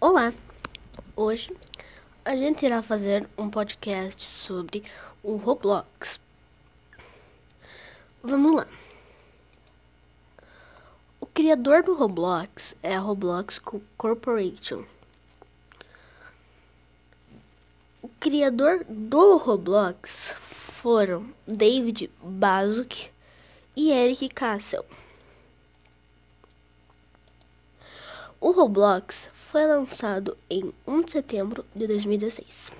Olá! Hoje a gente irá fazer um podcast sobre o Roblox. Vamos lá! O criador do Roblox é a Roblox Corporation. O criador do Roblox foram David Basuk e Eric Castle. O Roblox foi lançado em 1 de setembro de 2016.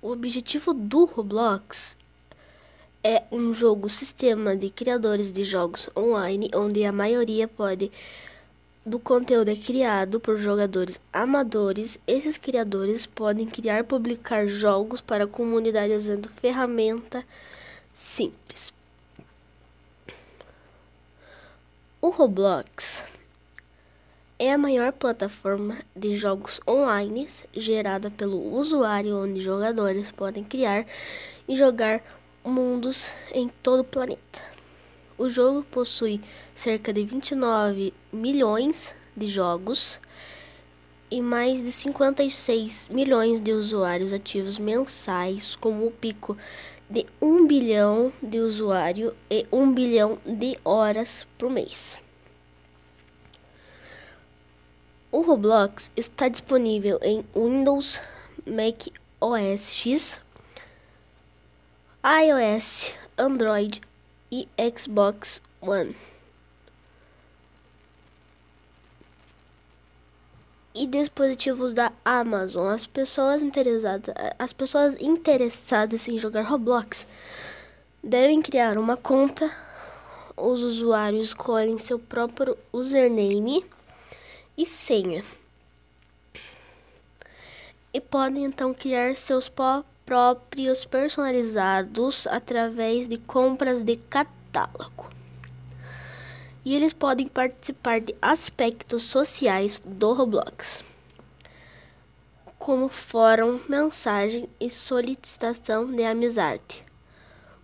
O objetivo do Roblox é um jogo sistema de criadores de jogos online onde a maioria pode do conteúdo é criado por jogadores amadores. Esses criadores podem criar e publicar jogos para a comunidade usando ferramenta simples. O Roblox é a maior plataforma de jogos online gerada pelo usuário, onde jogadores podem criar e jogar mundos em todo o planeta. O jogo possui cerca de 29 milhões de jogos e mais de 56 milhões de usuários ativos mensais, com o pico de 1 bilhão de usuários e 1 bilhão de horas por mês. O Roblox está disponível em Windows, Mac OS X, iOS, Android e Xbox One. E dispositivos da Amazon. As pessoas interessadas, as pessoas interessadas em jogar Roblox devem criar uma conta. Os usuários escolhem seu próprio username e senha. E podem então criar seus próprios personalizados através de compras de catálogo. E eles podem participar de aspectos sociais do Roblox, como fórum, mensagem e solicitação de amizade.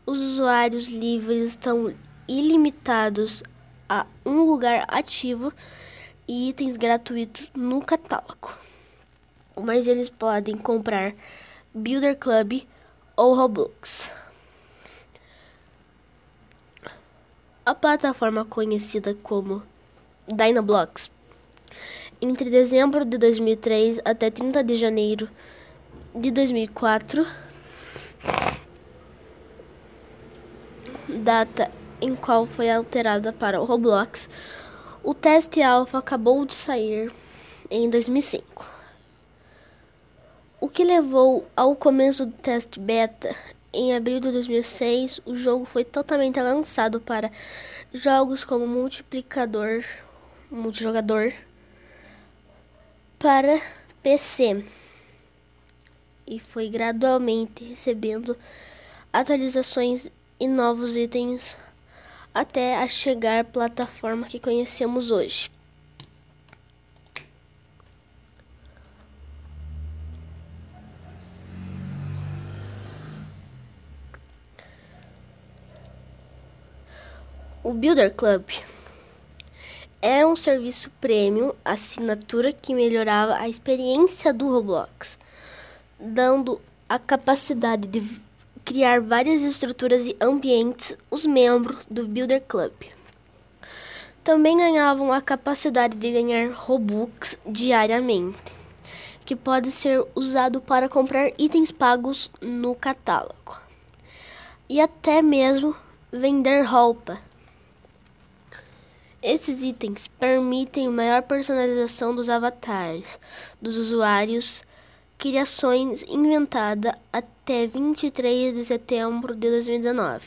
Os usuários livres estão ilimitados a um lugar ativo e itens gratuitos no catálogo. Mas eles podem comprar Builder Club ou Roblox. A plataforma conhecida como Dynablocks entre dezembro de 2003 até 30 de janeiro de 2004, data em qual foi alterada para o Roblox, o teste alfa acabou de sair em 2005. O que levou ao começo do teste beta em abril de 2006, o jogo foi totalmente lançado para jogos como multiplicador, multijogador para PC e foi gradualmente recebendo atualizações e novos itens até a chegar à plataforma que conhecemos hoje. O Builder Club era um serviço premium assinatura que melhorava a experiência do Roblox, dando a capacidade de criar várias estruturas e ambientes os membros do Builder Club. Também ganhavam a capacidade de ganhar Robux diariamente, que pode ser usado para comprar itens pagos no catálogo e até mesmo vender roupa. Esses itens permitem maior personalização dos avatares dos usuários criações inventada até 23 de setembro de 2019.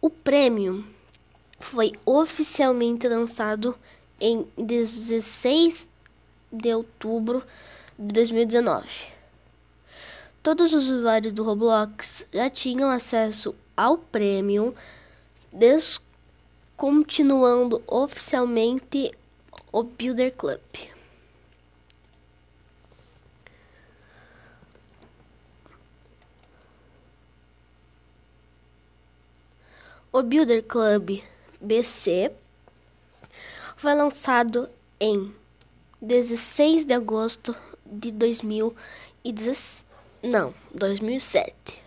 O prêmio foi oficialmente lançado em 16 de outubro de 2019. Todos os usuários do Roblox já tinham acesso ao prêmio, descontinuando oficialmente o Builder Club. O Builder Club BC foi lançado em 16 de agosto de 2017. Não, 2007.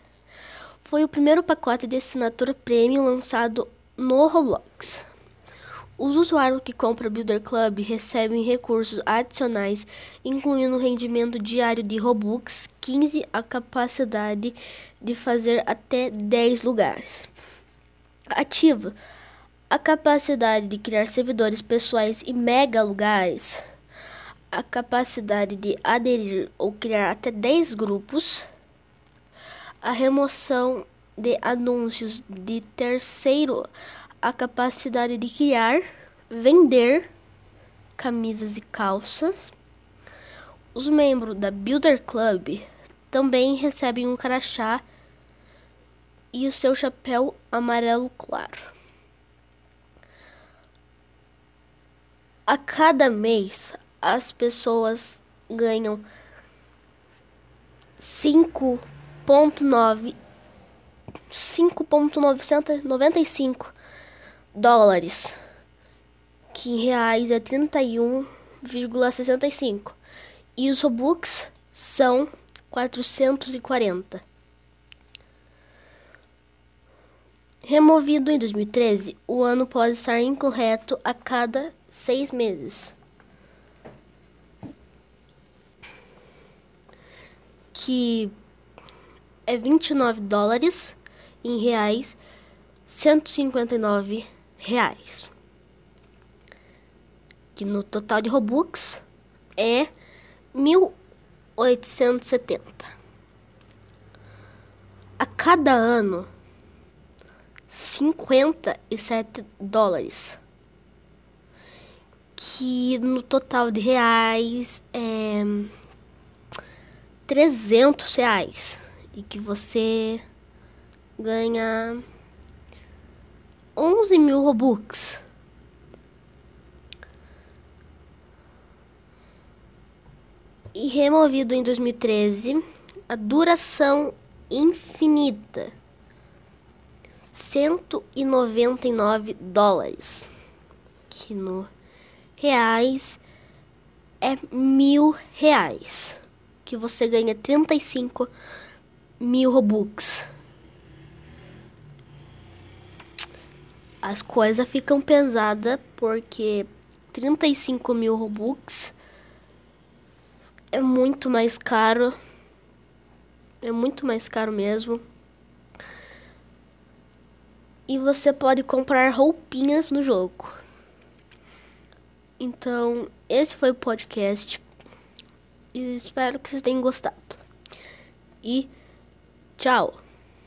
Foi o primeiro pacote de assinatura premium lançado no Roblox. Os usuários que compram Builder Club recebem recursos adicionais, incluindo o rendimento diário de Robux, 15 a capacidade de fazer até 10 lugares. Ativa a capacidade de criar servidores pessoais e mega lugares, a capacidade de aderir ou criar até 10 grupos, a remoção de anúncios de terceiro a capacidade de criar, vender camisas e calças. Os membros da Builder Club também recebem um crachá e o seu chapéu amarelo claro. A cada mês, as pessoas ganham 5.9 5.995 dólares, que em reais é 31,65. E os Robux são 440. Removido em 2013, o ano pode estar incorreto a cada seis meses. Que é 29 dólares em reais, 159 reais. Que no total de Robux é 1870. A cada ano, 57 dólares. Que no total de reais é 300 reais. E que você ganha 11 mil Robux. E removido em 2013, a duração infinita. 199 dólares. Que no reais é mil reais. Que você ganha 35 mil Robux. as coisas ficam pesadas porque 35 mil Robux é muito mais caro. É muito mais caro mesmo. E você pode comprar roupinhas no jogo. Então, esse foi o podcast. Espero que vocês tenham gostado. E tchau!